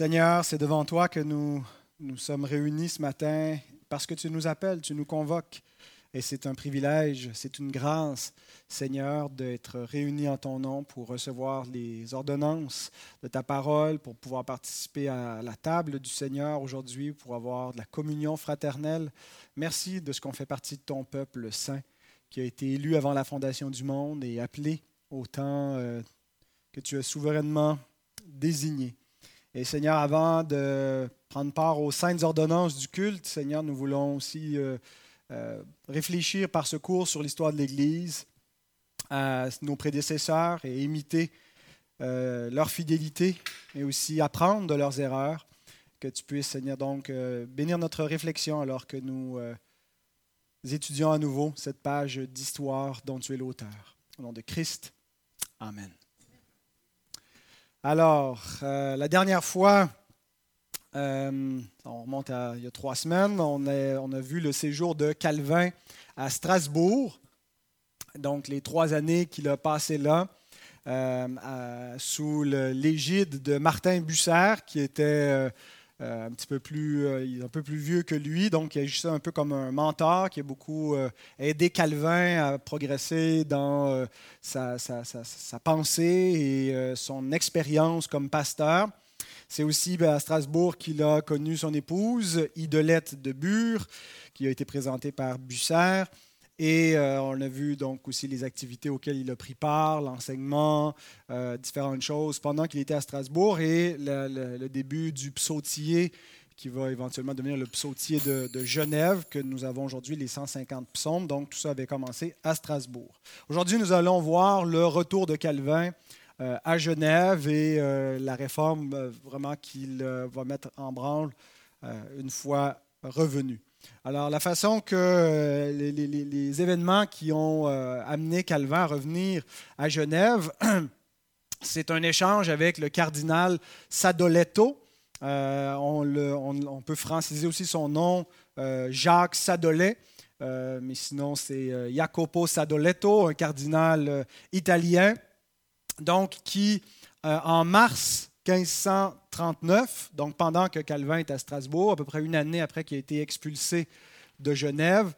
Seigneur, c'est devant toi que nous nous sommes réunis ce matin parce que tu nous appelles, tu nous convoques. Et c'est un privilège, c'est une grâce, Seigneur, d'être réunis en ton nom pour recevoir les ordonnances de ta parole, pour pouvoir participer à la table du Seigneur aujourd'hui, pour avoir de la communion fraternelle. Merci de ce qu'on fait partie de ton peuple saint, qui a été élu avant la fondation du monde et appelé au temps euh, que tu as souverainement désigné. Et Seigneur, avant de prendre part aux saintes ordonnances du culte, Seigneur, nous voulons aussi euh, euh, réfléchir par ce cours sur l'histoire de l'Église, à nos prédécesseurs et imiter euh, leur fidélité, mais aussi apprendre de leurs erreurs. Que tu puisses, Seigneur, donc bénir notre réflexion alors que nous étudions à nouveau cette page d'histoire dont tu es l'auteur. Au nom de Christ, Amen. Alors, euh, la dernière fois, euh, on remonte à il y a trois semaines, on a, vu le séjour de Calvin à Strasbourg, donc les trois années qu'il a passées là, euh, sous l'égide de Martin Busser, qui était euh, un petit peu plus, euh, un peu plus vieux que lui, donc il agissait un peu comme un mentor qui a beaucoup euh, aidé Calvin à progresser dans sa, pensée et son expérience comme pasteur. C'est aussi ben, à Strasbourg qu'il a connu son épouse, Idolette de Bure, qui a été présentée par Busser. Et euh, on a vu donc aussi les activités auxquelles il a pris part, l'enseignement, euh, différentes choses pendant qu'il était à Strasbourg et le, début du psautier qui va éventuellement devenir le psautier de, Genève, que nous avons aujourd'hui les 150 psaumes. Donc tout ça avait commencé à Strasbourg. Aujourd'hui, nous allons voir le retour de Calvin euh, à Genève et la réforme vraiment qu'il va mettre en branle une fois revenu. Alors, la façon que euh, les, événements qui ont euh, amené Calvin à revenir à Genève, c'est un échange avec le cardinal Sadoletto. Euh, on, peut franciser aussi son nom, Jacques Sadolet, mais sinon c'est Jacopo Sadoletto, un cardinal italien, donc qui, en mars 1539, donc pendant que Calvin est à Strasbourg, à peu près une année après qu'il ait été expulsé de Genève,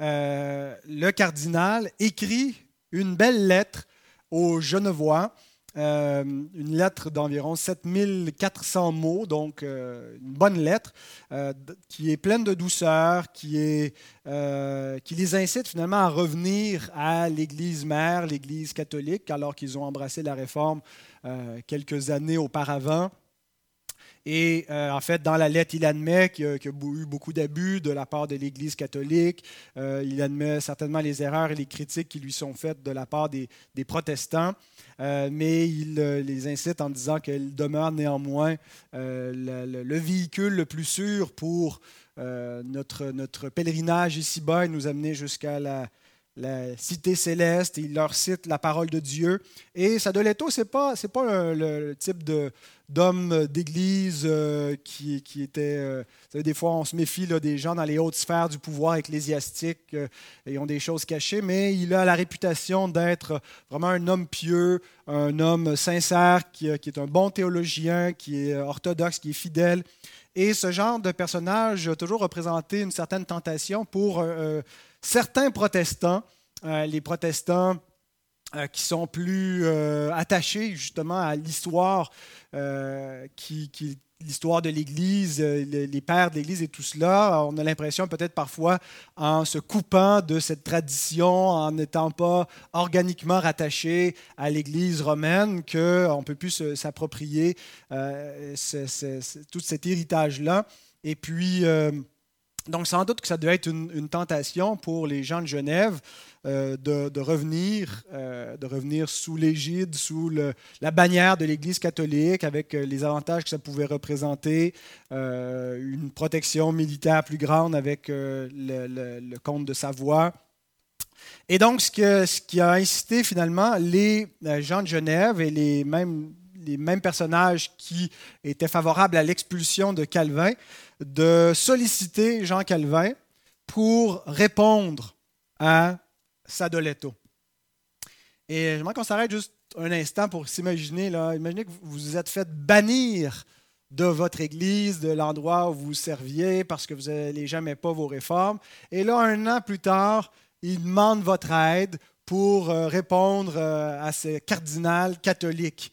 euh, le cardinal écrit une belle lettre aux Genevois, euh, une lettre d'environ 7400 mots, donc euh, une bonne lettre, qui est pleine de douceur, qui les incite finalement à revenir à l'Église mère, l'Église catholique, alors qu'ils ont embrassé la réforme euh, quelques années auparavant. Et euh, en fait, dans la lettre, il admet qu'il y, a, eu beaucoup d'abus de la part de l'Église catholique. Euh, il admet certainement les erreurs et les critiques qui lui sont faites de la part des, protestants. mais il les incite en disant qu'elle demeure néanmoins le, véhicule le plus sûr pour notre, notre pèlerinage ici-bas et nous amener jusqu'à la, la cité céleste, il leur cite la parole de Dieu. Et Sadoletto, ce n'est pas, pas le, type d'homme d'église euh, qui, qui, était... Euh, des fois, on se méfie là, des gens dans les hautes sphères du pouvoir ecclésiastique euh, et ont des choses cachées, mais il a la réputation d'être vraiment un homme pieux, un homme sincère, qui, qui est un bon théologien, qui est orthodoxe, qui est fidèle. Et ce genre de personnage a toujours représenté une certaine tentation pour certains protestants, euh, les protestants euh, qui sont plus euh, attachés justement à l'histoire qui, l'histoire de l'Église, les pères de l'Église et tout cela, on a l'impression peut-être parfois en se coupant de cette tradition, en n'étant pas organiquement rattaché à l'Église romaine, qu'on ne peut plus s'approprier tout cet héritage-là. Et puis, donc, sans doute que ça doit être une, tentation pour les gens de Genève euh, de, revenir, euh, de revenir sous l'égide, sous la bannière de l'Église catholique, avec euh, les avantages que ça pouvait représenter, une protection militaire plus grande avec le, comte de Savoie. Et donc, ce, qui a incité finalement les gens de Genève et les mêmes personnages qui étaient favorables à l'expulsion de Calvin, de solliciter Jean Calvin pour répondre à Sadoletto. Et j'aimerais qu'on s'arrête juste un instant pour s'imaginer, imaginez que vous vous êtes fait bannir de votre Église, de l'endroit où vous serviez, parce que vous, gens n'aimaient pas vos réformes. Et là, un an plus tard, il demande votre aide pour euh, répondre euh, à ces cardinals catholiques.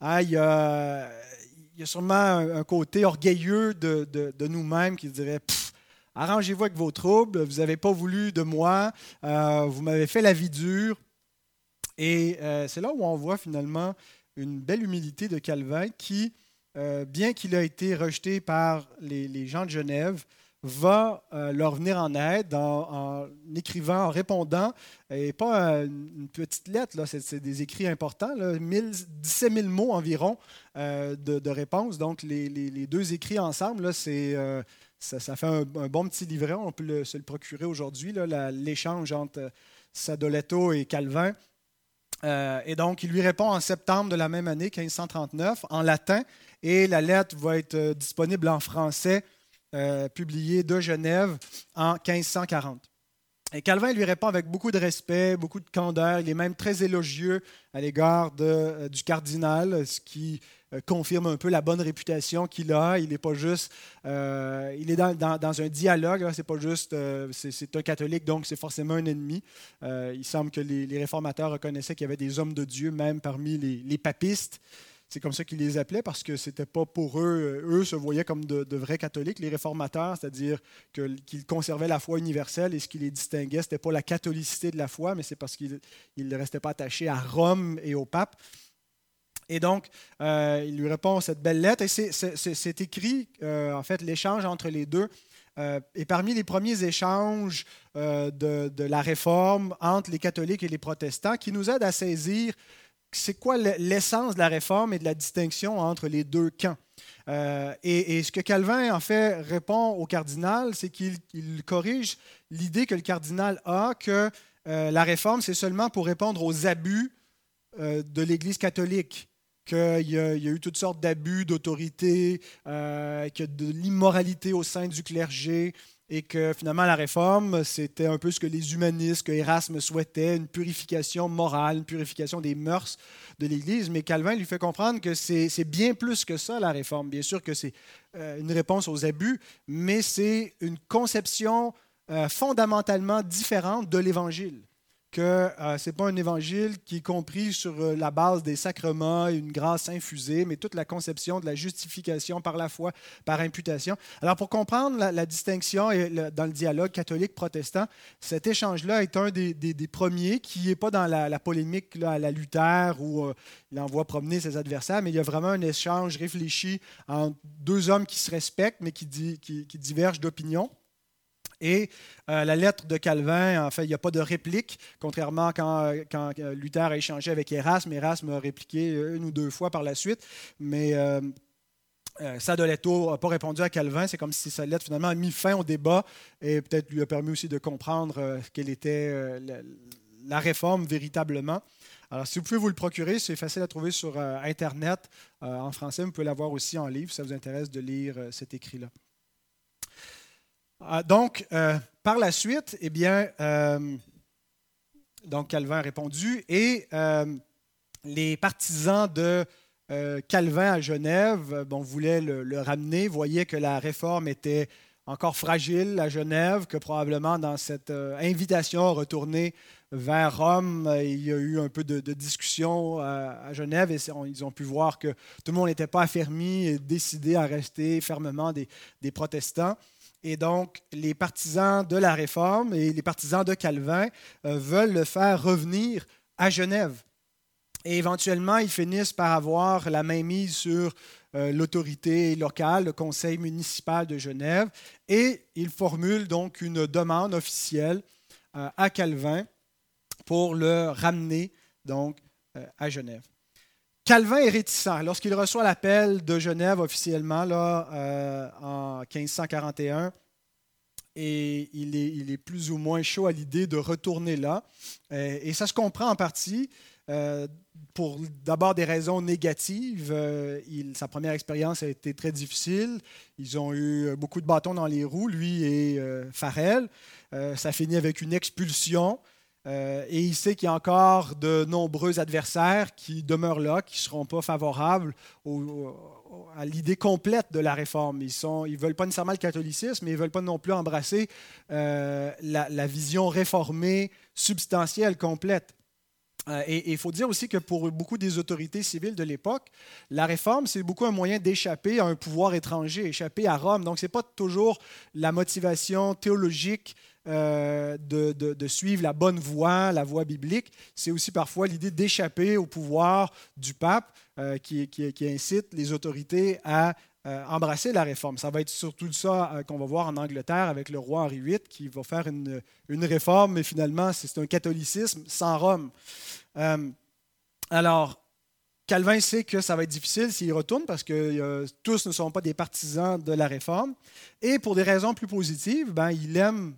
Hein, il, y a, sûrement un, côté orgueilleux de, nous-mêmes qui dirait Arrangez-vous avec vos troubles, vous n'avez pas voulu de moi, euh, vous m'avez fait la vie dure. Et c'est là où on voit finalement une belle humilité de Calvin qui, bien qu'il ait été rejeté par les gens de Genève, va euh, leur venir en aide en, écrivant, en répondant, et pas une petite lettre, là, c'est, des écrits importants, là, 17 000 mots environ euh, de, réponses. Donc, les, deux écrits ensemble, euh, ça, fait un, bon petit livret. On peut se le procurer aujourd'hui, l'échange entre Sadoletto et Calvin. et donc, il lui répond en septembre de la même année, 1539, en latin, et la lettre va être disponible en français euh, publié de Genève en 1540. Et Calvin lui répond avec beaucoup de respect, beaucoup de candeur. Il est même très élogieux à l'égard euh, du cardinal, ce qui euh, confirme un peu la bonne réputation qu'il a. Il n'est pas juste, il est dans, un dialogue. C'est pas juste, c'est un catholique, donc c'est forcément un ennemi. il semble que les, réformateurs reconnaissaient qu'il y avait des hommes de Dieu, même parmi les papistes. C'est comme ça qu'ils les appelaient parce que c'était pas pour eux. Eux se voyaient comme de, vrais catholiques, les réformateurs, c'est-à-dire qu'ils conservaient la foi universelle et ce qui les distinguait, ce n'était pas la catholicité de la foi, mais c'est parce qu'ils ne restaient pas attachés à Rome et au pape. Et donc, euh, il lui répond cette belle lettre et c'est écrit, euh, en fait, l'échange entre les deux. Euh, et parmi les premiers échanges de, de, la réforme entre les catholiques et les protestants qui nous aident à saisir c'est quoi l'essence de la réforme et de la distinction entre les deux camps? Euh, et, ce que Calvin, en fait, répond au cardinal, c'est qu'il corrige l'idée que le cardinal a que euh, la réforme, c'est seulement pour répondre aux abus euh, de l'Église catholique qu'il y, a eu toutes sortes d'abus d'autorité, qu'il y a de l'immoralité au sein du clergé, et que finalement la réforme, c'était un peu ce que les humanistes, que Erasme souhaitait, une purification morale, une purification des mœurs de l'Église. Mais Calvin lui fait comprendre que c'est bien plus que ça, la réforme. Bien sûr que c'est euh, une réponse aux abus, mais c'est une conception euh, fondamentalement différente de l'Évangile que euh, ce n'est pas un évangile qui est compris sur euh, la base des sacrements et une grâce infusée, mais toute la conception de la justification par la foi, par imputation. Alors, pour comprendre la, distinction dans le dialogue catholique-protestant, cet échange-là est un des, premiers qui n'est pas dans la, polémique à la Luther où euh, il envoie promener ses adversaires, mais il y a vraiment un échange réfléchi entre deux hommes qui se respectent, mais qui, qui divergent d'opinion. Et euh, la lettre de Calvin, en fait, il n'y a pas de réplique, contrairement quand, quand Luther a échangé avec Erasme. Erasme a répliqué une ou deux fois par la suite, mais euh, euh Sadoletto n'a pas répondu à Calvin. C'est comme si sa lettre finalement a mis fin au débat et peut-être lui a permis aussi de comprendre euh, quelle était la, réforme véritablement. Alors, si vous pouvez vous le procurer, c'est facile à trouver sur Internet. en français, vous pouvez l'avoir aussi en livre si ça vous intéresse de lire cet écrit-là. Ah, donc, euh, par la suite, eh bien, euh, donc Calvin a répondu et euh, les partisans de Calvin à Genève bon, voulaient le, ramener, voyaient que la réforme était encore fragile à Genève, que probablement dans cette invitation à retourner vers Rome, il y a eu un peu de, discussion à, Genève et ils ont pu voir que tout le monde n'était pas affermi et décidé à rester fermement des protestants. Et donc, les partisans de la Réforme et les partisans de Calvin euh, veulent le faire revenir à Genève. Et éventuellement, ils finissent par avoir la main mise sur euh, l'autorité locale, le conseil municipal de Genève, et ils formulent donc une demande officielle euh, à Calvin pour le ramener donc à Genève. Calvin est réticent. Lorsqu'il reçoit l'appel de Genève officiellement là, euh, en 1541, et il est, plus ou moins chaud à l'idée de retourner là. Euh, et ça se comprend en partie euh, pour d'abord des raisons négatives. sa première expérience a été très difficile. Ils ont eu beaucoup de bâtons dans les roues, lui et Farel. ça finit avec une expulsion. Euh, et il sait qu'il y a encore de nombreux adversaires qui demeurent là, qui ne seront pas favorables à l'idée complète de la réforme. Ils ne veulent pas nécessairement le catholicisme, mais ils ne veulent pas non plus embrasser euh, la, vision réformée, substantielle, complète. Euh, et il faut dire aussi que pour beaucoup des autorités civiles de l'époque, la réforme, c'est beaucoup un moyen d'échapper à un pouvoir étranger, échapper à Rome. Donc, ce n'est pas toujours la motivation théologique euh, de, suivre la bonne voie, la voie biblique. C'est aussi parfois l'idée d'échapper au pouvoir du pape euh, qui, incite les autorités à euh, embrasser la réforme. Ça va être surtout ça qu'on va voir en Angleterre avec le roi Henri VIII qui va faire une, une réforme, mais finalement, c'est un catholicisme sans Rome. alors, Calvin sait que ça va être difficile s'il retourne parce que tous ne sont pas des partisans de la réforme. Et pour des raisons plus positives, ben, il aime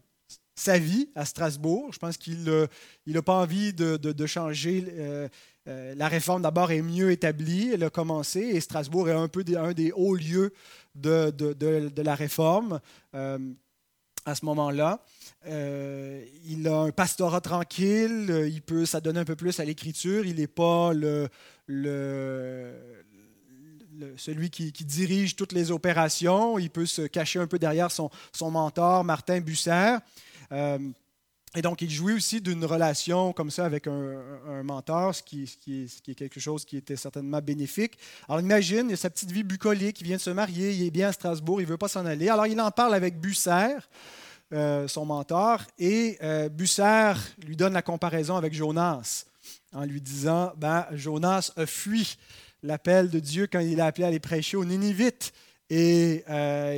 sa vie à Strasbourg. Je pense qu'il n'a pas envie de, changer. Euh, euh, la réforme d'abord est mieux établie, elle a commencé, et Strasbourg est un peu un des hauts lieux de, la réforme euh, à ce moment-là. il a un pastorat tranquille, il peut s'adonner un peu plus à l'écriture, il n'est pas le, celui qui, dirige toutes les opérations, il peut se cacher un peu derrière son, son mentor, Martin Busser. Euh, et donc, il jouit aussi d'une relation comme ça avec un, mentor, ce qui, est, quelque chose qui était certainement bénéfique. Alors, imagine, il a sa petite vie bucolique, il vient de se marier, il est bien à Strasbourg, il ne veut pas s'en aller. Alors, il en parle avec Busser, euh, son mentor, et euh, Busser lui donne la comparaison avec Jonas, en lui disant ben, Jonas a fui l'appel de Dieu quand il a appelé à aller prêcher aux Ninivites, et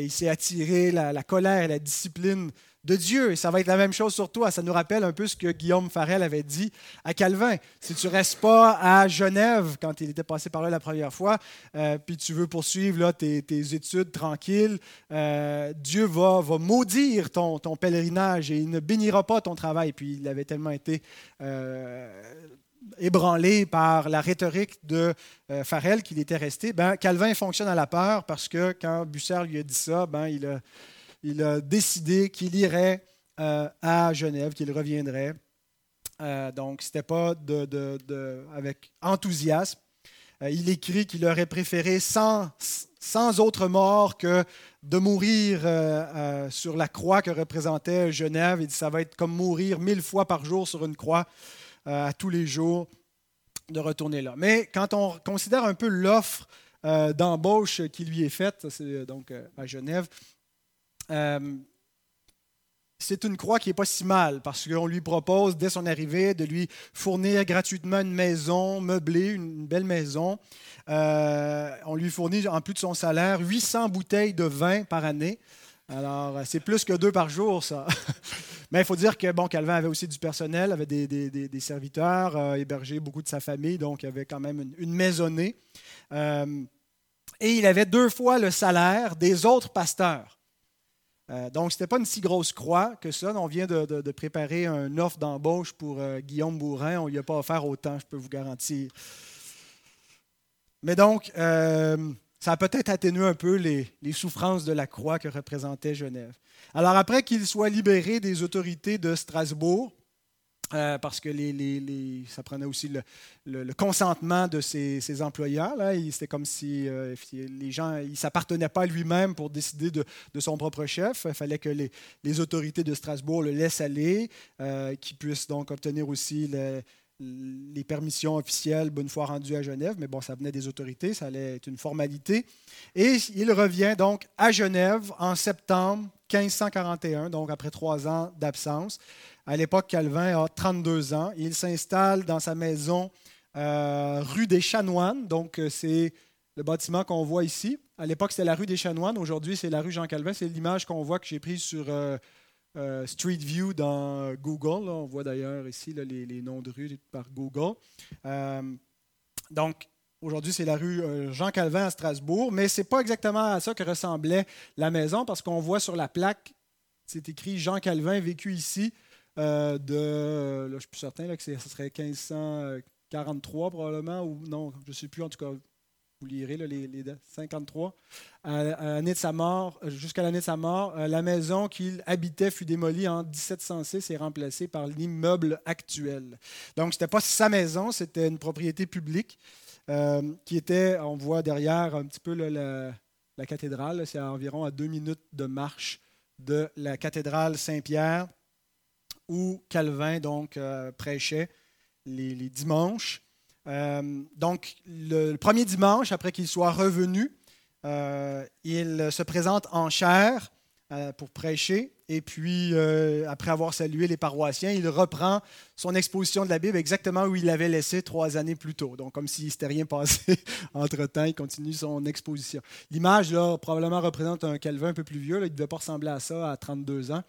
il s'est attiré la, la colère la discipline de Dieu. Et ça va être la même chose sur toi. Ça nous rappelle un peu ce que Guillaume Farel avait dit à Calvin. Si tu restes pas à Genève quand il était passé par là la première fois, euh, puis tu veux poursuivre là, tes, études tranquilles, euh, Dieu va, va maudire ton, pèlerinage et il ne bénira pas ton travail. Puis il avait tellement été euh, ébranlé par la rhétorique de Farel qu'il était resté. Ben, Calvin fonctionne à la peur parce que quand Bussard lui a dit ça, ben, il a il a décidé qu'il irait euh, à Genève, qu'il reviendrait. Euh, donc, ce n'était pas avec enthousiasme. Euh, il écrit qu'il aurait préféré sans, sans autre mort que de mourir sur la croix que représentait Genève. Il dit ça va être comme mourir mille fois par jour sur une croix à tous les jours de retourner là. Mais quand on considère un peu l'offre d'embauche qui lui est faite, c'est donc à Genève, euh, c'est une croix qui n'est pas si mal parce qu'on lui propose dès son arrivée de lui fournir gratuitement une maison meublée, une belle maison. Euh, on lui fournit en plus de son salaire 800 bouteilles de vin par année. Alors, c'est plus que deux par jour, ça. Mais il faut dire que bon, Calvin avait aussi du personnel, avait des, serviteurs, euh, hébergé beaucoup de sa famille, donc il avait quand même une, une maisonnée. et il avait deux fois le salaire des autres pasteurs. Euh, donc, ce n'était pas une si grosse croix que ça. On vient de, préparer un offre d'embauche pour euh, Guillaume Bourrin. On ne lui a pas offert autant, je peux vous garantir. Mais donc, euh, ça a peut-être atténué un peu les, les, souffrances de la croix que représentait Genève. Alors, après qu'il soit libéré des autorités de Strasbourg, euh, parce que ça prenait aussi le, consentement de ses, employeurs. C'était comme si euh, les gens, il ne s'appartenait pas à lui-même pour décider de, son propre chef. Il fallait que les, autorités de Strasbourg le laissent aller, euh, qu'il puisse donc obtenir aussi les permissions officielles, bonne fois rendues à Genève, mais bon, ça venait des autorités, ça allait être une formalité. Et il revient donc à Genève en septembre 1541, donc après trois ans d'absence. À l'époque, Calvin a 32 ans. Il s'installe dans sa maison euh, rue des Chanoines. Donc, euh, c'est le bâtiment qu'on voit ici. À l'époque, c'était la rue des Chanoines. Aujourd'hui, c'est la rue Jean-Calvin. C'est l'image qu'on voit que j'ai prise sur euh, Street View dans Google. On voit d'ailleurs ici les, les, noms de rues par Google. donc, Aujourd'hui, c'est la rue Jean-Calvin à Strasbourg, mais ce n'est pas exactement à ça que ressemblait la maison parce qu'on voit sur la plaque, c'est écrit Jean Calvin vécu ici euh, de, là, je suis plus certain là, que ce serait 1543 probablement, ou non, je ne sais plus, en tout cas, vous lirez les, 53, à, de sa mort, jusqu'à l'année de sa mort, la maison qu'il habitait fut démolie en 1706 et remplacée par l'immeuble actuel. Donc, ce n'était pas sa maison, c'était une propriété publique qui était, on voit derrière un petit peu la, la cathédrale, c'est environ à deux minutes de marche de la cathédrale Saint-Pierre où Calvin donc euh, prêchait les, dimanches. Euh, donc le, premier dimanche, après qu'il soit revenu, euh, il se présente en chair pour prêcher. Et puis, après avoir salué les paroissiens, il reprend son exposition de la Bible exactement où il l'avait laissé trois années plus tôt. Donc, comme s'il ne s'était rien passé entre-temps, il continue son exposition. L'image, là, probablement représente un Calvin un peu plus vieux. Il ne devait pas ressembler à ça à 32 ans.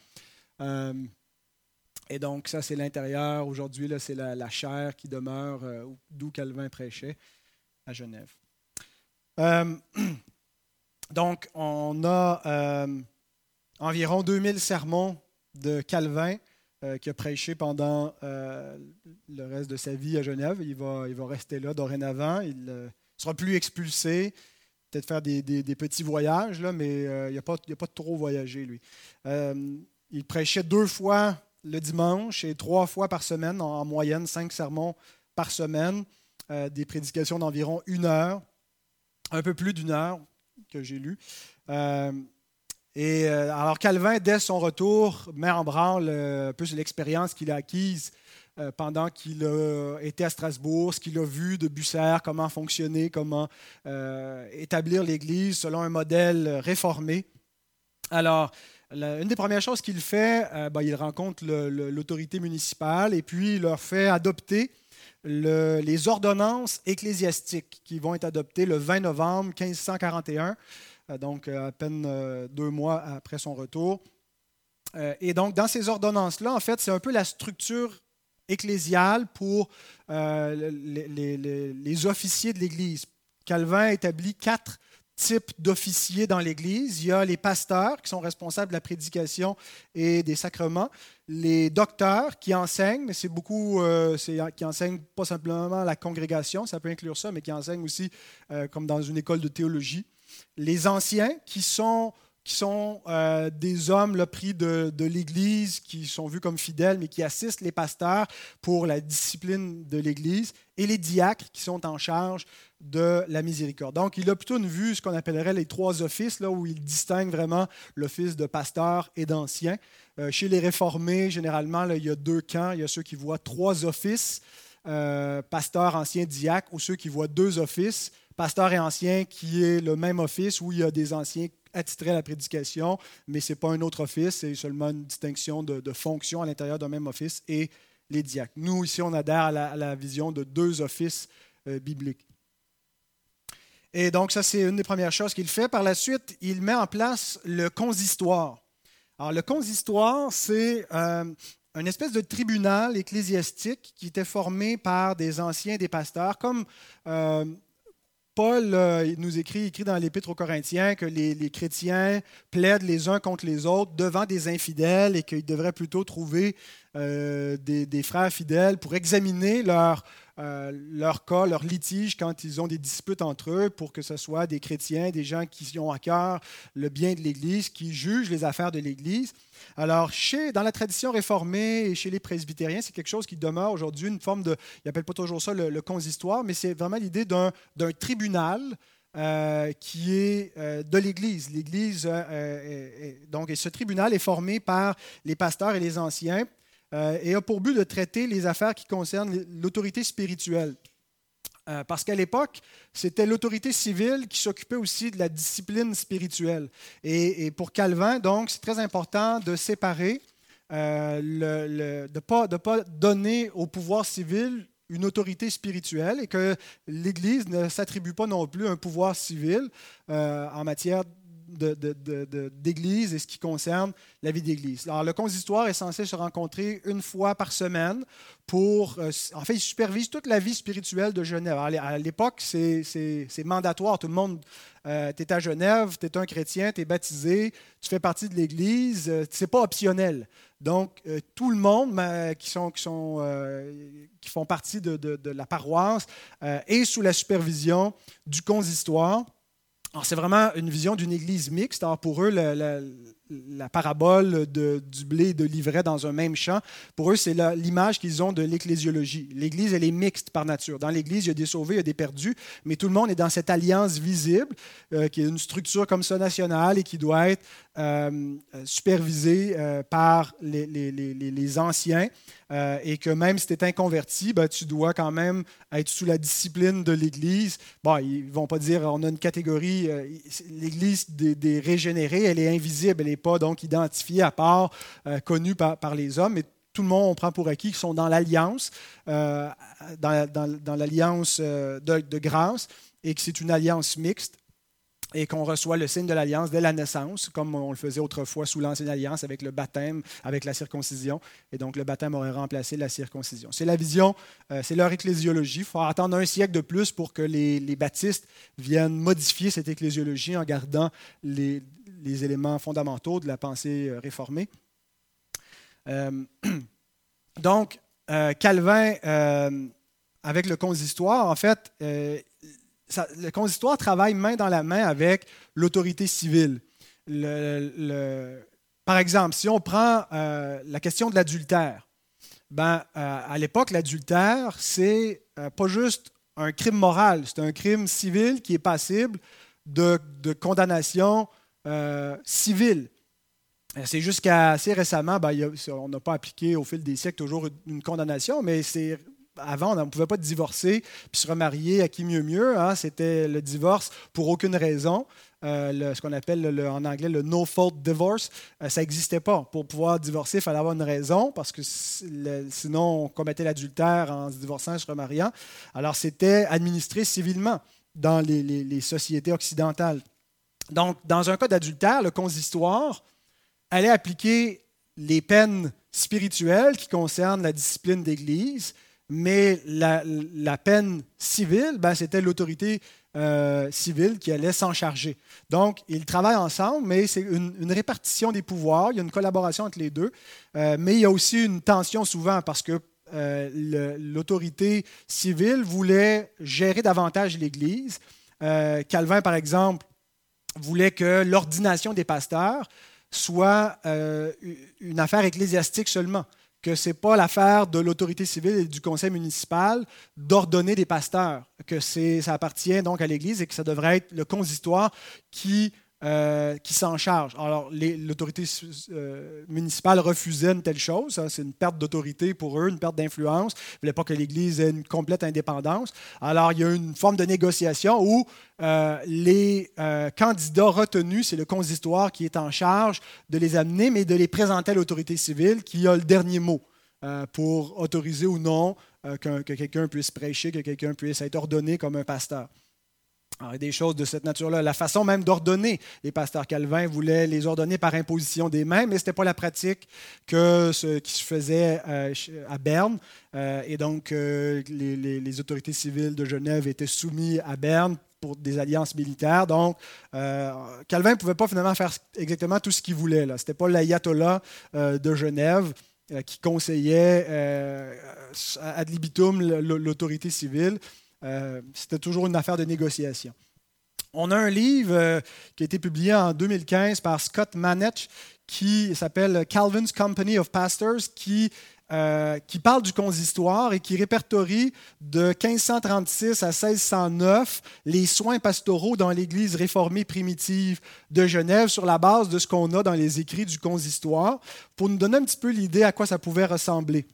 Et donc, ça, c'est l'intérieur. Aujourd'hui, là, c'est la, chair qui demeure euh, d'où Calvin prêchait à Genève. Euh, donc, on a euh, environ 2000 sermons de Calvin qui a prêché pendant le reste de sa vie à Genève. Il va, il va rester là dorénavant. Il ne sera plus expulsé. Peut-être faire des, petits voyages, là, mais il n'a pas, pas trop voyagé, lui. il prêchait deux fois le dimanche et trois fois par semaine, en, moyenne, cinq sermons par semaine, euh, des prédications d'environ une heure, un peu plus d'une heure que j'ai lu. Euh, et euh, alors Calvin, dès son retour, met en branle un peu l'expérience qu'il a acquise pendant qu'il était à Strasbourg, ce qu'il a vu de Busser, comment fonctionner, comment établir l'Église selon un modèle réformé. Alors, une des premières choses qu'il fait, euh, ben, il rencontre l'autorité municipale et puis il leur fait adopter les ordonnances ecclésiastiques qui vont être adoptées le 20 novembre 1541, euh, donc euh, à peine deux mois après son retour. et donc, dans ces ordonnances-là, en fait, c'est un peu la structure ecclésiale pour les, les, officiers de l'Église. Calvin établit quatre types d'officiers dans l'Église. Il y a les pasteurs qui sont responsables de la prédication et des sacrements, les docteurs qui enseignent, mais c'est beaucoup, euh, qui enseignent pas simplement la congrégation, ça peut inclure ça, mais qui enseignent aussi euh, comme dans une école de théologie. Les anciens qui sont qui sont euh, des hommes pris de, de l'Église, qui sont vus comme fidèles, mais qui assistent les pasteurs pour la discipline de l'Église, et les diacres qui sont en charge de la miséricorde. Donc, il a plutôt une vue, ce qu'on appellerait les trois offices, là, où il distingue vraiment l'office de pasteur et d'ancien. Euh, chez les réformés, généralement, il y a deux camps. Il y a ceux qui voient trois offices, euh, pasteur, ancien, diacre, ou ceux qui voient deux offices, pasteur et ancien, qui est le même office où il y a des anciens attitrés à la prédication, mais ce n'est pas un autre office, c'est seulement une distinction de, de fonction à l'intérieur d'un même office et les diacres. Nous, ici, on adhère à la, vision de deux offices euh, bibliques. Et donc, ça, c'est une des premières choses qu'il fait. Par la suite, il met en place le consistoire. Alors, le consistoire, c'est euh, une espèce de tribunal ecclésiastique qui était formé par des anciens, des pasteurs, comme euh, Paul euh, nous écrit, écrit dans l'Épître aux Corinthiens que les, chrétiens plaident les uns contre les autres devant des infidèles et qu'ils devraient plutôt trouver des, des, frères fidèles pour examiner leur, euh, cas, leur litige quand ils ont des disputes entre eux pour que ce soit des chrétiens, des gens qui ont à cœur le bien de l'Église, qui jugent les affaires de l'Église. Alors, chez, dans la tradition réformée et chez les presbytériens, c'est quelque chose qui demeure aujourd'hui une forme de, ils n'appellent pas toujours ça le, consistoire, mais c'est vraiment l'idée d'un, tribunal euh, qui est euh, de l'Église. L'Église, donc, et ce tribunal est formé par les pasteurs et les anciens euh, et a pour but de traiter les affaires qui concernent l'autorité spirituelle. Euh, parce qu'à l'époque, c'était l'autorité civile qui s'occupait aussi de la discipline spirituelle. Et, pour Calvin, donc, c'est très important de séparer, euh, de ne pas, donner au pouvoir civil une autorité spirituelle et que l'Église ne s'attribue pas non plus un pouvoir civil en matière d'Église et ce qui concerne la vie d'Église. Alors, le consistoire est censé se rencontrer une fois par semaine pour. Euh, en fait, il supervise toute la vie spirituelle de Genève. à l'époque, c'est mandatoire. Tout le monde. Euh, tu es à Genève, tu es un chrétien, tu es baptisé, tu fais partie de l'Église, euh, c'est pas optionnel. Donc, tout le monde qui, sont, qui, sont, qui font partie de, de la paroisse est sous la supervision du consistoire. C'est vraiment une vision d'une église mixte. Pour eux, la, parabole du blé et de l'ivraie dans un même champ, pour eux, c'est l'image qu'ils ont de l'ecclésiologie. L'église, elle est mixte par nature. Dans l'église, il y a des sauvés, il y a des perdus, mais tout le monde est dans cette alliance visible, euh, qui est une structure comme ça nationale et qui doit être euh, supervisée euh, par les, les anciens. Euh, et que même si tu es inconverti, ben, tu dois quand même être sous la discipline de l'Église. Bon, ils ne vont pas dire on a une catégorie, euh, l'Église des, régénérés, elle est invisible, elle n'est pas donc identifiée à part, euh, connue par, les hommes, mais tout le monde, on prend pour acquis qu'ils sont dans l'alliance, dans, l'alliance de grâce, et que c'est une alliance mixte et qu'on reçoit le signe de l'alliance dès la naissance, comme on le faisait autrefois sous l'ancienne alliance avec le baptême, avec la circoncision. Et donc le baptême aurait remplacé la circoncision. C'est la vision, euh, c'est leur ecclésiologie. Il faut attendre un siècle de plus pour que les, baptistes viennent modifier cette ecclésiologie en gardant les, éléments fondamentaux de la pensée euh, réformée. Euh, donc, Calvin, avec le consistoire, en fait, le consistoire travaille main dans la main avec l'autorité civile. par exemple, si on prend euh, la question de l'adultère, ben, euh, à l'époque, l'adultère, c'est euh, pas juste un crime moral, c'est un crime civil qui est passible de, condamnation civile. C'est jusqu'à assez récemment, ben, on n'a pas appliqué au fil des siècles toujours une condamnation, mais c'est avant, on ne pouvait pas divorcer puis se remarier à qui mieux mieux. Hein. C'était le divorce pour aucune raison. Euh, ce qu'on appelle en anglais le no fault divorce, euh, ça n'existait pas. Pour pouvoir divorcer, il fallait avoir une raison parce que sinon on commettait l'adultère en se divorçant et se remariant. Alors c'était administré civilement dans les, les, sociétés occidentales. Donc, dans un cas d'adultère, le consistoire allait appliquer les peines spirituelles qui concernent la discipline d'Église mais la, peine civile, ben, c'était l'autorité euh, civile qui allait s'en charger. Donc, ils travaillent ensemble, mais c'est une, répartition des pouvoirs, il y a une collaboration entre les deux, euh, mais il y a aussi une tension souvent parce que euh, l'autorité civile voulait gérer davantage l'Église. Calvin, par exemple, voulait que l'ordination des pasteurs soit une affaire ecclésiastique seulement que ce n'est pas l'affaire de l'autorité civile et du conseil municipal d'ordonner des pasteurs, que ça appartient donc à l'Église et que ça devrait être le consistoire qui euh, qui s'en charge. Alors, l'autorité euh, municipale refusait une telle chose. C'est une perte d'autorité pour eux, une perte d'influence. Ils ne voulaient pas que l'Église ait une complète indépendance. Alors, il y a une forme de négociation où euh, les candidats retenus, c'est le consistoire qui est en charge de les amener, mais de les présenter à l'autorité civile qui a le dernier mot pour autoriser ou non que quelqu'un puisse prêcher, que quelqu'un puisse être ordonné comme un pasteur. Alors, il y a des choses de cette nature-là. La façon même d'ordonner, les pasteurs Calvin voulaient les ordonner par imposition des mains, mais ce n'était pas la pratique que ce qui se faisait euh, à Berne. Euh, et donc, euh, les, autorités civiles de Genève étaient soumises à Berne pour des alliances militaires. Donc, Calvin ne pouvait pas finalement faire exactement tout ce qu'il voulait. Ce n'était pas l'ayatollah de Genève qui conseillait ad libitum l'autorité civile. Euh, c'était toujours une affaire de négociation. On a un livre euh, qui a été publié en 2015 par Scott Manetch qui s'appelle Calvin's Company of Pastors, qui, euh, qui parle du consistoire et qui répertorie de 1536 à 1609 les soins pastoraux dans l'Église réformée primitive de Genève sur la base de ce qu'on a dans les écrits du consistoire, pour nous donner un petit peu l'idée à quoi ça pouvait ressembler.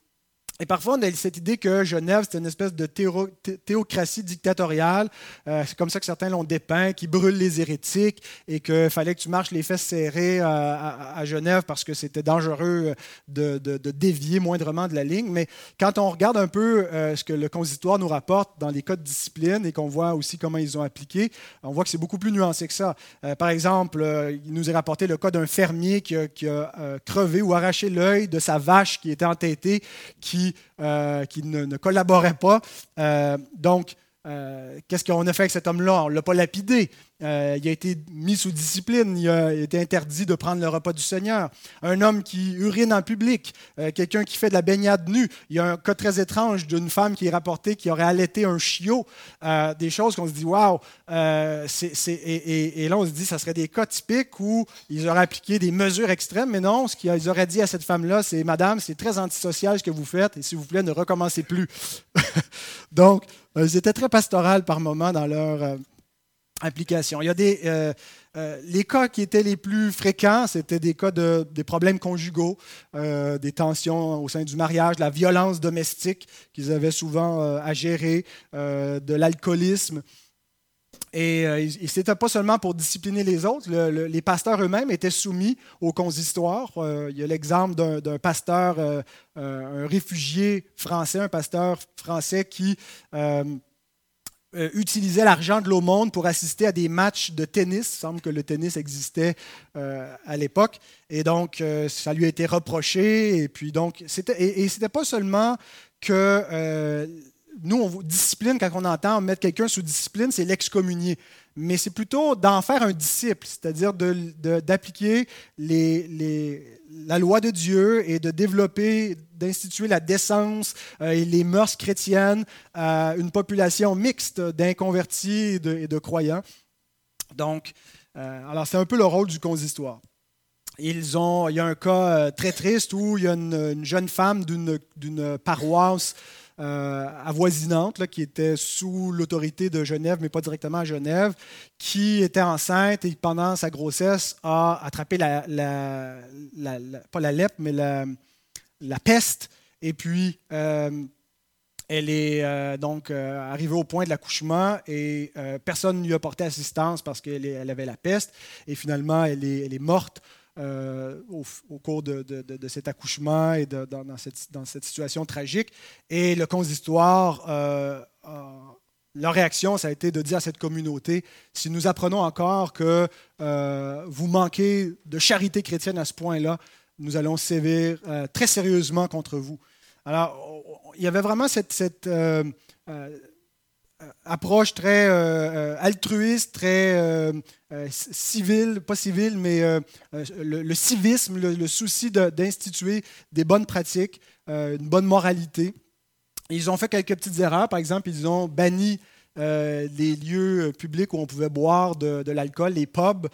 Et parfois, on a cette idée que Genève, c'est une espèce de théocratie dictatoriale. Euh, c'est comme ça que certains l'ont dépeint, qui brûle les hérétiques et qu'il fallait que tu marches les fesses serrées euh, à, Genève parce que c'était dangereux de, dévier moindrement de la ligne. Mais quand on regarde un peu euh, ce que le consistoire nous rapporte dans les cas de discipline et qu'on voit aussi comment ils ont appliqué, on voit que c'est beaucoup plus nuancé que ça. par exemple, il nous est rapporté le cas d'un fermier qui a, qui a crevé ou arraché l'œil de sa vache qui était entêtée, qui euh, qui, ne, collaborait pas. Euh, donc, euh, qu'est-ce qu'on a fait avec cet homme-là? On ne l'a pas lapidé, euh, il a été mis sous discipline, il a été interdit de prendre le repas du Seigneur. Un homme qui urine en public, euh, quelqu'un qui fait de la baignade nue. Il y a un cas très étrange d'une femme qui est rapportée qui aurait allaité un chiot. Euh, des choses qu'on se dit, waouh! Et, là, on se dit, ça serait des cas typiques où ils auraient appliqué des mesures extrêmes, mais non, ce qu'ils auraient dit à cette femme-là, c'est Madame, c'est très antisocial ce que vous faites, et s'il vous plaît, ne recommencez plus. Donc, ils étaient très pastorales par moments dans leur application. Il y a des, euh, euh, les cas qui étaient les plus fréquents, c'était des cas de des problèmes conjugaux, euh, des tensions au sein du mariage, la violence domestique qu'ils avaient souvent à gérer, de l'alcoolisme. Et, ce n'était pas seulement pour discipliner les autres, les pasteurs eux-mêmes étaient soumis au consistoire. il y a l'exemple d'un pasteur, un réfugié français, un pasteur français qui euh, utilisait l'argent de l'aumône pour assister à des matchs de tennis. Il semble que le tennis existait euh, à l'époque. Et donc, euh, ça lui a été reproché. Et puis, donc, c'était, et, ce n'était pas seulement que nous, on discipline, quand on entend mettre quelqu'un sous discipline, c'est l'excommunier. Mais c'est plutôt d'en faire un disciple, c'est-à-dire d'appliquer la loi de Dieu et de développer, d'instituer la décence euh, et les mœurs chrétiennes à une population mixte d'inconvertis et de, croyants. Donc, euh, alors c'est un peu le rôle du consistoire. Ils il y a un cas euh, très triste où il y a une jeune femme d'une paroisse euh, avoisinante, qui était sous l'autorité de Genève, mais pas directement à Genève, qui était enceinte et pendant sa grossesse a attrapé la, pas la lèpre, mais la, peste. Et puis, euh, elle est euh, donc arrivée au point de l'accouchement et personne ne lui a porté assistance parce qu'elle avait la peste. Et finalement, elle est, elle est morte euh, au, cours de, cet accouchement et dans, cette, situation tragique. Et le consistoire, euh, leur réaction, ça a été de dire à cette communauté, si nous apprenons encore que euh, vous manquez de charité chrétienne à ce point-là, nous allons sévir très sérieusement contre vous. Alors, il y avait vraiment cette, cette euh, approche très euh, euh, altruiste, très civile, pas civile, mais le, civisme, le, souci d'instituer des bonnes pratiques, une bonne moralité. Ils ont fait quelques petites erreurs. Par exemple, ils ont banni les lieux publics où on pouvait boire de l'alcool, les pubs,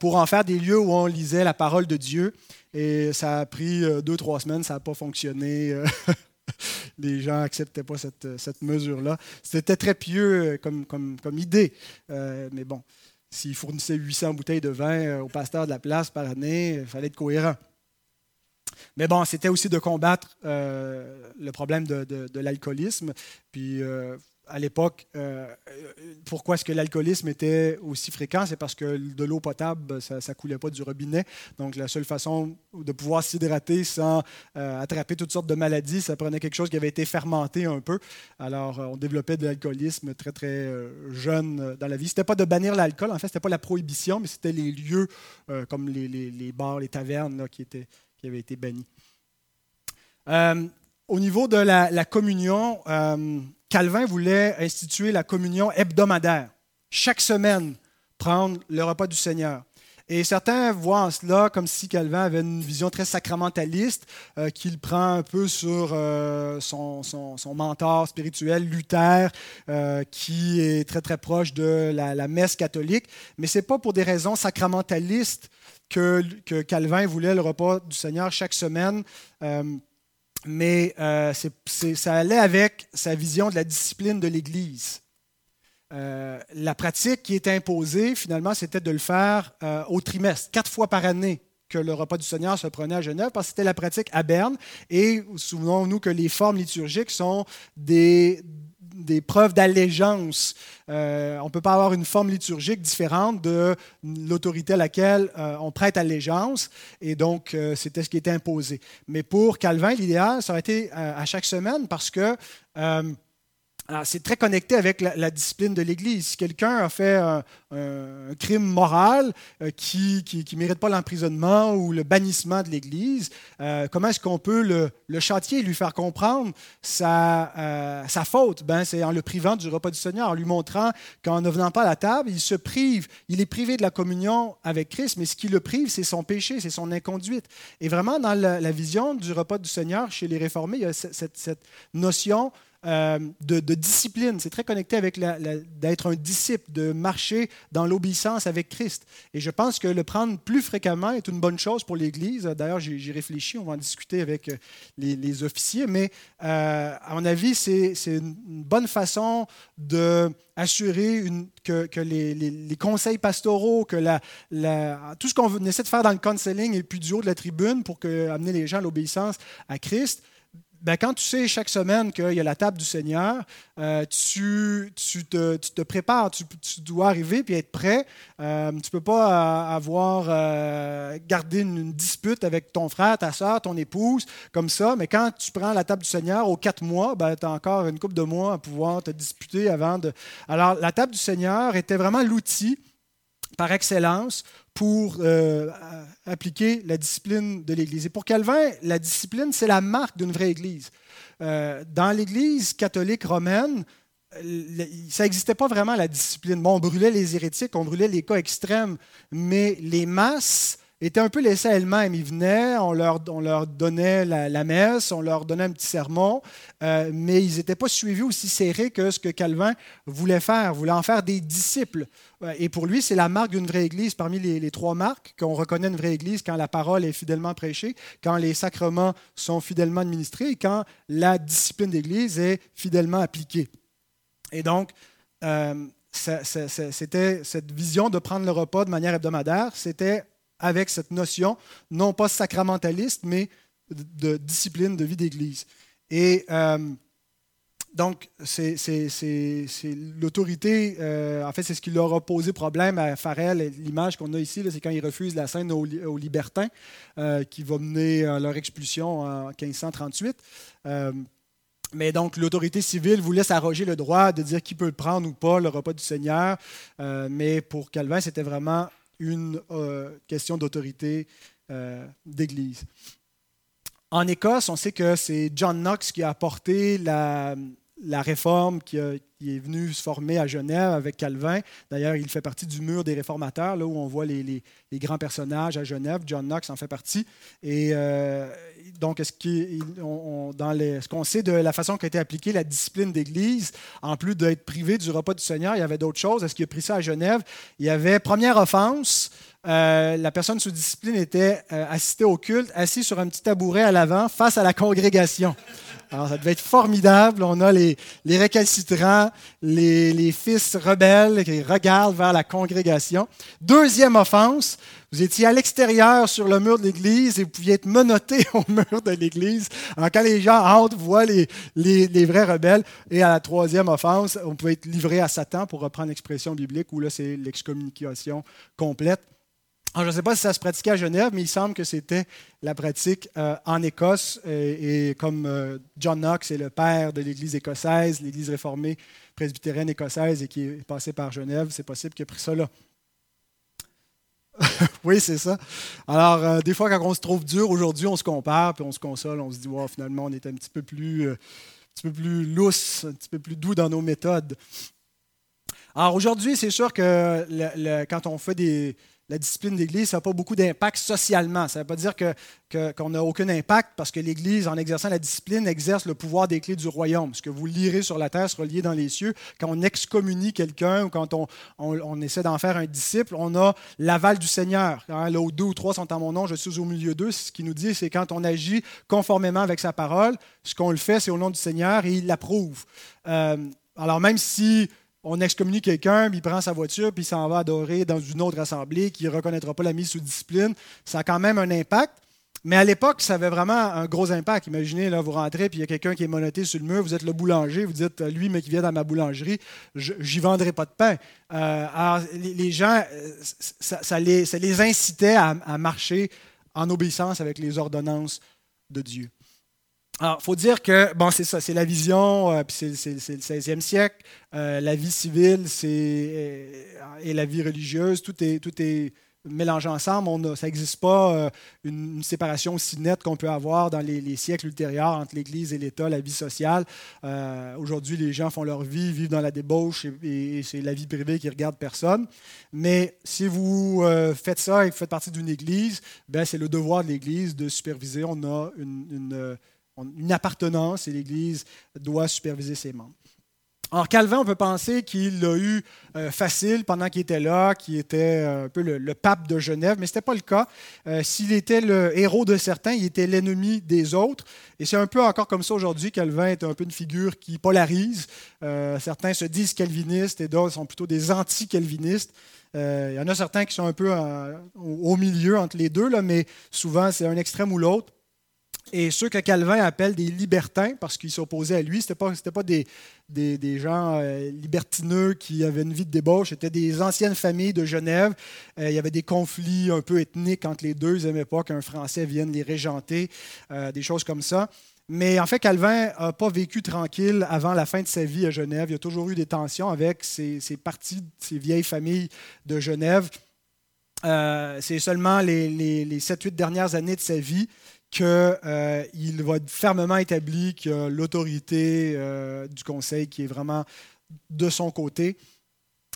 pour en faire des lieux où on lisait la parole de Dieu. Et ça a pris deux, trois semaines, ça n'a pas fonctionné. les gens n'acceptaient pas cette, mesure-là. C'était très pieux euh, comme, idée. Euh, mais bon, s'ils fournissaient 800 bouteilles de vin euh, au pasteur de la place par année, il fallait être cohérent. Mais bon, c'était aussi de combattre le problème de, de, l'alcoolisme. Puis à l'époque, euh, pourquoi est-ce que l'alcoolisme était aussi fréquent? C'est parce que de l'eau potable, ça ne coulait pas du robinet. Donc, la seule façon de pouvoir s'hydrater sans euh, attraper toutes sortes de maladies, ça prenait quelque chose qui avait été fermenté un peu. Alors, euh, on développait de l'alcoolisme très, très jeune dans la vie. Ce n'était pas de bannir l'alcool, en fait, ce n'était pas la prohibition, mais c'était les lieux comme les, bars, les tavernes qui, avaient été bannis. au niveau de la communion, Calvin voulait instituer la communion hebdomadaire. Chaque semaine, prendre le repas du Seigneur. Et certains voient en cela comme si Calvin avait une vision très sacramentaliste, euh, qu'il prend un peu sur euh, son, mentor spirituel, Luther, euh, qui est très très proche de la, messe catholique. Mais ce n'est pas pour des raisons sacramentalistes que, Calvin voulait le repas du Seigneur chaque semaine mais euh, ça allait avec sa vision de la discipline de l'Église. Euh, la pratique qui était imposée, finalement, c'était de le faire euh, au trimestre, quatre fois par année, que le repas du Seigneur se prenait à Genève, parce que c'était la pratique à Berne. Et souvenons-nous que les formes liturgiques sont des, des preuves d'allégeance. Euh, on ne peut pas avoir une forme liturgique différente de l'autorité à laquelle euh, on prête allégeance, et donc euh, c'était ce qui était imposé. Mais pour Calvin, l'idéal, ça aurait été à chaque semaine parce que c'est très connecté avec la, discipline de l'Église. Si quelqu'un a fait un, crime moral euh, qui ne mérite pas l'emprisonnement ou le bannissement de l'Église, euh, comment est-ce qu'on peut le, le, châtier, lui faire comprendre sa, euh, sa faute? Ben, C'est en le privant du repas du Seigneur, en lui montrant qu'en ne venant pas à la table, il se prive, il est privé de la communion avec Christ, mais ce qui le prive, c'est son péché, c'est son inconduite. Et vraiment, dans la, vision du repas du Seigneur chez les réformés, il y a cette, cette notion euh, de, discipline. C'est très connecté avec d'être un disciple, de marcher dans l'obéissance avec Christ. Et je pense que le prendre plus fréquemment est une bonne chose pour l'Église. D'ailleurs, j'y réfléchis, on va en discuter avec euh, les, officiers, mais euh, à mon avis, c'est une bonne façon d'assurer que, que les, conseils pastoraux, que tout ce qu'on essaie de faire dans le counseling et puis du haut de la tribune pour que, amener les gens à l'obéissance à Christ, ben, quand tu sais chaque semaine qu'il y a la table du Seigneur, euh, tu, tu, te, tu, te, prépares, tu, dois arriver et être prêt. Euh, tu ne peux pas euh, avoir gardé une, dispute avec ton frère, ta soeur, ton épouse, comme ça, mais quand tu prends la table du Seigneur aux quatre mois, ben, tu as encore une couple de mois à pouvoir te disputer avant de... Alors, la table du Seigneur était vraiment l'outil par excellence pour euh, appliquer la discipline de l'Église. Et pour Calvin, la discipline, c'est la marque d'une vraie Église. Euh, dans l'Église catholique romaine, ça n'existait pas vraiment la discipline. Bon, on brûlait les hérétiques, on brûlait les cas extrêmes, mais les masses étaient un peu laissées à elles-mêmes. Ils venaient, on leur, on leur donnait la, messe, on leur donnait un petit sermon, euh, mais ils n'étaient pas suivis aussi serrés que ce que Calvin voulait faire, voulait en faire des disciples. Euh, et pour lui, c'est la marque d'une vraie Église parmi les, trois marques qu'on reconnaît une vraie Église quand la parole est fidèlement prêchée, quand les sacrements sont fidèlement administrés et quand la discipline d'Église est fidèlement appliquée. Et donc, euh, c'était cette vision de prendre le repas de manière hebdomadaire, c'était avec cette notion, non pas sacramentaliste, mais de, discipline de vie d'Église. Et euh, donc, c'est l'autorité, euh, en fait, c'est ce qui leur a posé problème à Farrell. L'image qu'on a ici, c'est quand ils refusent la scène aux, libertins, euh, qui va mener à leur expulsion en 1538. mais donc, l'autorité civile voulait s'arroger le droit de dire qui peut le prendre ou pas, le repas du Seigneur. mais pour Calvin, c'était vraiment une euh, question d'autorité euh, d'Église. En Écosse, on sait que c'est John Knox qui a apporté la, la réforme qui, est venue se former à Genève avec Calvin. D'ailleurs, il fait partie du mur des réformateurs, là où on voit les, grands personnages à Genève. John Knox en fait partie. Et euh, donc, ce qu'on sait de la façon qu'a été appliquée la discipline d'Église, en plus d'être privé du repas du Seigneur, il y avait d'autres choses? Est-ce qu'il a pris ça à Genève? Il y avait première offense. Euh, la personne sous discipline était euh, assistée au culte, assis sur un petit tabouret à l'avant face à la congrégation. Alors, ça devait être formidable. On a les, les récalcitrants, les, fils rebelles qui regardent vers la congrégation. Deuxième offense, vous étiez à l'extérieur sur le mur de l'église et vous pouviez être menotté au mur de l'église. Alors, quand les gens entrent, voient les, les, vrais rebelles. Et à la troisième offense, on pouvait être livré à Satan, pour reprendre l'expression biblique, où là, c'est l'excommunication complète. Alors, je ne sais pas si ça se pratiquait à Genève, mais il semble que c'était la pratique euh, en Écosse. Et, comme euh, John Knox est le père de l'Église écossaise, l'Église réformée presbytérienne écossaise, et qui est passé par Genève, c'est possible qu'il ait pris ça là. oui, c'est ça. Alors, euh, des fois, quand on se trouve dur, aujourd'hui, on se compare, puis on se console, on se dit, wow, finalement, on est un petit peu plus, un petit peu plus lousse, un petit peu plus doux dans nos méthodes. Alors, aujourd'hui, c'est sûr que quand on fait des la discipline d'Église, ça n'a pas beaucoup d'impact socialement. Ça ne veut pas dire qu'on n'a aucun impact parce que l'Église, en exerçant la discipline, exerce le pouvoir des clés du royaume. Ce que vous lirez sur la terre sera lié dans les cieux. Quand on excommunie quelqu'un ou quand on, essaie d'en faire un disciple, on a l'aval du Seigneur. Hein, là où deux ou trois sont en mon nom, je suis au milieu d'eux. Ce qu'il nous dit, c'est quand on agit conformément avec sa parole, ce qu'on le fait, c'est au nom du Seigneur et il l'approuve. Euh, alors même si on excommunie quelqu'un, il prend sa voiture, puis il s'en va adorer dans une autre assemblée qui ne reconnaîtra pas la mise sous discipline. Ça a quand même un impact. Mais à l'époque, ça avait vraiment un gros impact. Imaginez, là, vous rentrez, puis il y a quelqu'un qui est monoté sur le mur, vous êtes le boulanger, vous dites, lui, mais qui vient dans ma boulangerie, j'y vendrai pas de pain. Euh, alors, les, gens, euh, ça, les, incitait à, marcher en obéissance avec les ordonnances de Dieu. Alors, il faut dire que, bon, c'est ça, c'est la vision, euh, puis c'est, le 16e siècle, la vie civile c'est, et la vie religieuse, tout est, tout est mélangés ensemble. On ça n'existe pas euh, une, séparation aussi nette qu'on peut avoir dans les, siècles ultérieurs entre l'Église et l'État, la vie sociale. Euh, aujourd'hui, les gens font leur vie, vivent dans la débauche et, c'est la vie privée qui regarde personne. Mais si vous euh, faites ça et que vous faites partie d'une Église, ben, c'est le devoir de l'Église de superviser. On a une appartenance et l'Église doit superviser ses membres. Alors Calvin, on peut penser qu'il l'a eu euh, facile pendant qu'il était là, qu'il était euh, un peu le, pape de Genève, mais ce n'était pas le cas. Euh, s'il était le héros de certains, il était l'ennemi des autres. Et c'est un peu encore comme ça aujourd'hui. Calvin est un peu une figure qui polarise. certains se disent calvinistes et d'autres sont plutôt des anti-calvinistes. il y en a certains qui sont un peu au milieu entre les deux, là, mais souvent c'est un extrême ou l'autre. Et ceux que Calvin appelle des libertins, parce qu'ils s'opposaient à lui, ce n'étaient pas, pas des, des, gens euh, libertineux qui avaient une vie de débauche, c'était des anciennes familles de Genève. Euh, il y avait des conflits un peu ethniques entre les deux. Ils n'aimaient pas qu'un Français vienne les régenter, euh, des choses comme ça. Mais en fait, Calvin n'a pas vécu tranquille avant la fin de sa vie à Genève. Il a toujours eu des tensions avec ces, parties, ces vieilles familles de Genève. c'est seulement les, les, les 7-8 dernières années de sa vie qu'il euh, va être fermement établi que l'autorité euh, du Conseil qui est vraiment de son côté.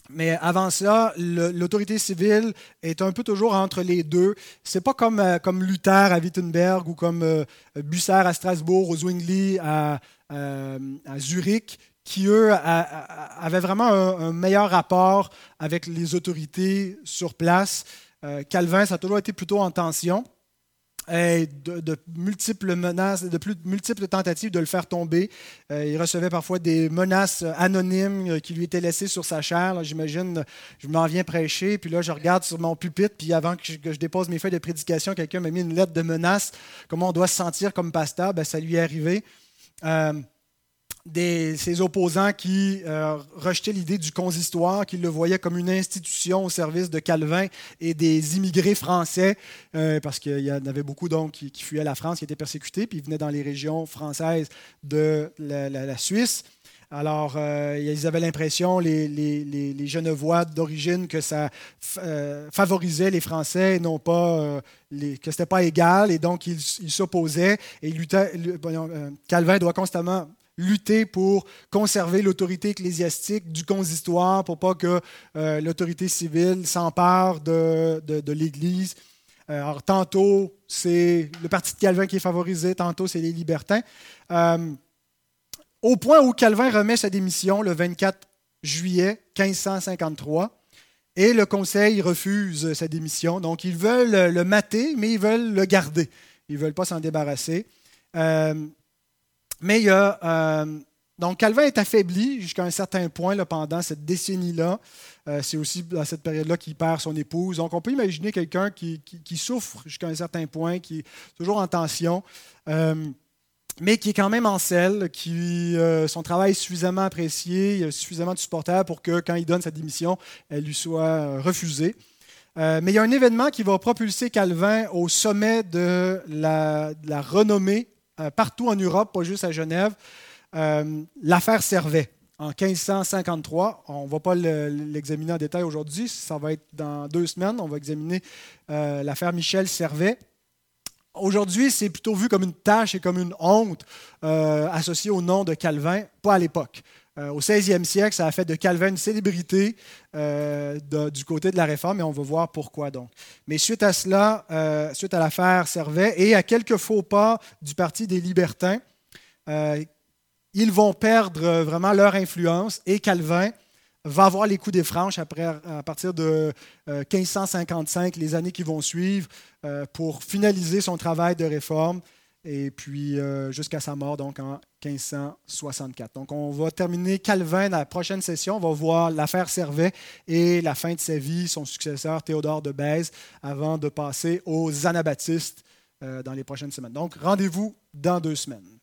Mais avant ça, l'autorité civile est un peu toujours entre les deux. C'est pas comme, euh, comme Luther à Wittenberg ou comme Busser à Strasbourg ou Zwingli à, à Zurich, qui, eux, avaient vraiment un, meilleur rapport avec les autorités sur place. Calvin, ça a toujours été plutôt en tension de, multiples menaces, de multiples tentatives de le faire tomber. Euh, il recevait parfois des menaces anonymes euh, qui lui étaient laissées sur sa chair. J'imagine, je m'en viens prêcher, puis là, je regarde sur mon pupitre, puis avant que je, dépose mes feuilles de prédication, quelqu'un m'a mis une lettre de menace, comment on doit se sentir comme pasteur? Ben, ça lui est arrivé. Euh, des, ses opposants qui euh, rejetaient l'idée du consistoire, qui le voyaient comme une institution au service de Calvin et des immigrés français, euh, parce qu'il y en avait beaucoup donc qui, fuyaient la France, qui étaient persécutés, puis ils venaient dans les régions françaises de la, Suisse. Alors, euh, ils avaient l'impression, les, les, Genevois d'origine, que ça favorisait les Français et non pas que ce n'était pas égal, et donc ils s'opposaient. Et Calvin doit constamment lutter pour conserver l'autorité ecclésiastique du consistoire, pour pas que euh, l'autorité civile s'empare de, l'Église. Euh, alors, tantôt, c'est le parti de Calvin qui est favorisé, tantôt, c'est les libertins. Euh, au point où Calvin remet sa démission le 24 juillet 1553, et le Conseil refuse sa démission. Donc, ils veulent le mater, mais ils veulent le garder. Ils ne veulent pas s'en débarrasser. Mais il y a. Euh, donc, Calvin est affaibli jusqu'à un certain point pendant cette décennie-là. Euh, c'est aussi dans cette période-là qu'il perd son épouse. Donc, on peut imaginer quelqu'un qui, souffre jusqu'à un certain point, qui est toujours en tension, euh, mais qui est quand même en selle, qui son travail est suffisamment apprécié, suffisamment de supporters pour que, quand il donne sa démission, elle lui soit refusée. mais il y a un événement qui va propulser Calvin au sommet de la, renommée partout en Europe, pas juste à Genève. Euh, l'affaire Servet en 1553. On ne va pas l'examiner en détail aujourd'hui, ça va être dans deux semaines. On va examiner euh, l'affaire Michel Servet. Aujourd'hui, c'est plutôt vu comme une tâche et comme une honte associée au nom de Calvin, pas à l'époque. Euh, au 16e siècle, ça a fait de Calvin une célébrité euh, du côté de la réforme, et on va voir pourquoi donc. Mais suite à cela, euh, suite à l'affaire Servet et à quelques faux pas du Parti des Libertins, ils vont perdre vraiment leur influence et Calvin va avoir les coups des franches après, à partir de 1555, les années qui vont suivre, pour finaliser son travail de réforme et puis euh, jusqu'à sa mort donc en 1564. Donc on va terminer Calvin dans la prochaine session. On va voir l'affaire Servet et la fin de sa vie, son successeur Théodore de Bèze, avant de passer aux anabaptistes euh, dans les prochaines semaines. Donc rendez-vous dans deux semaines.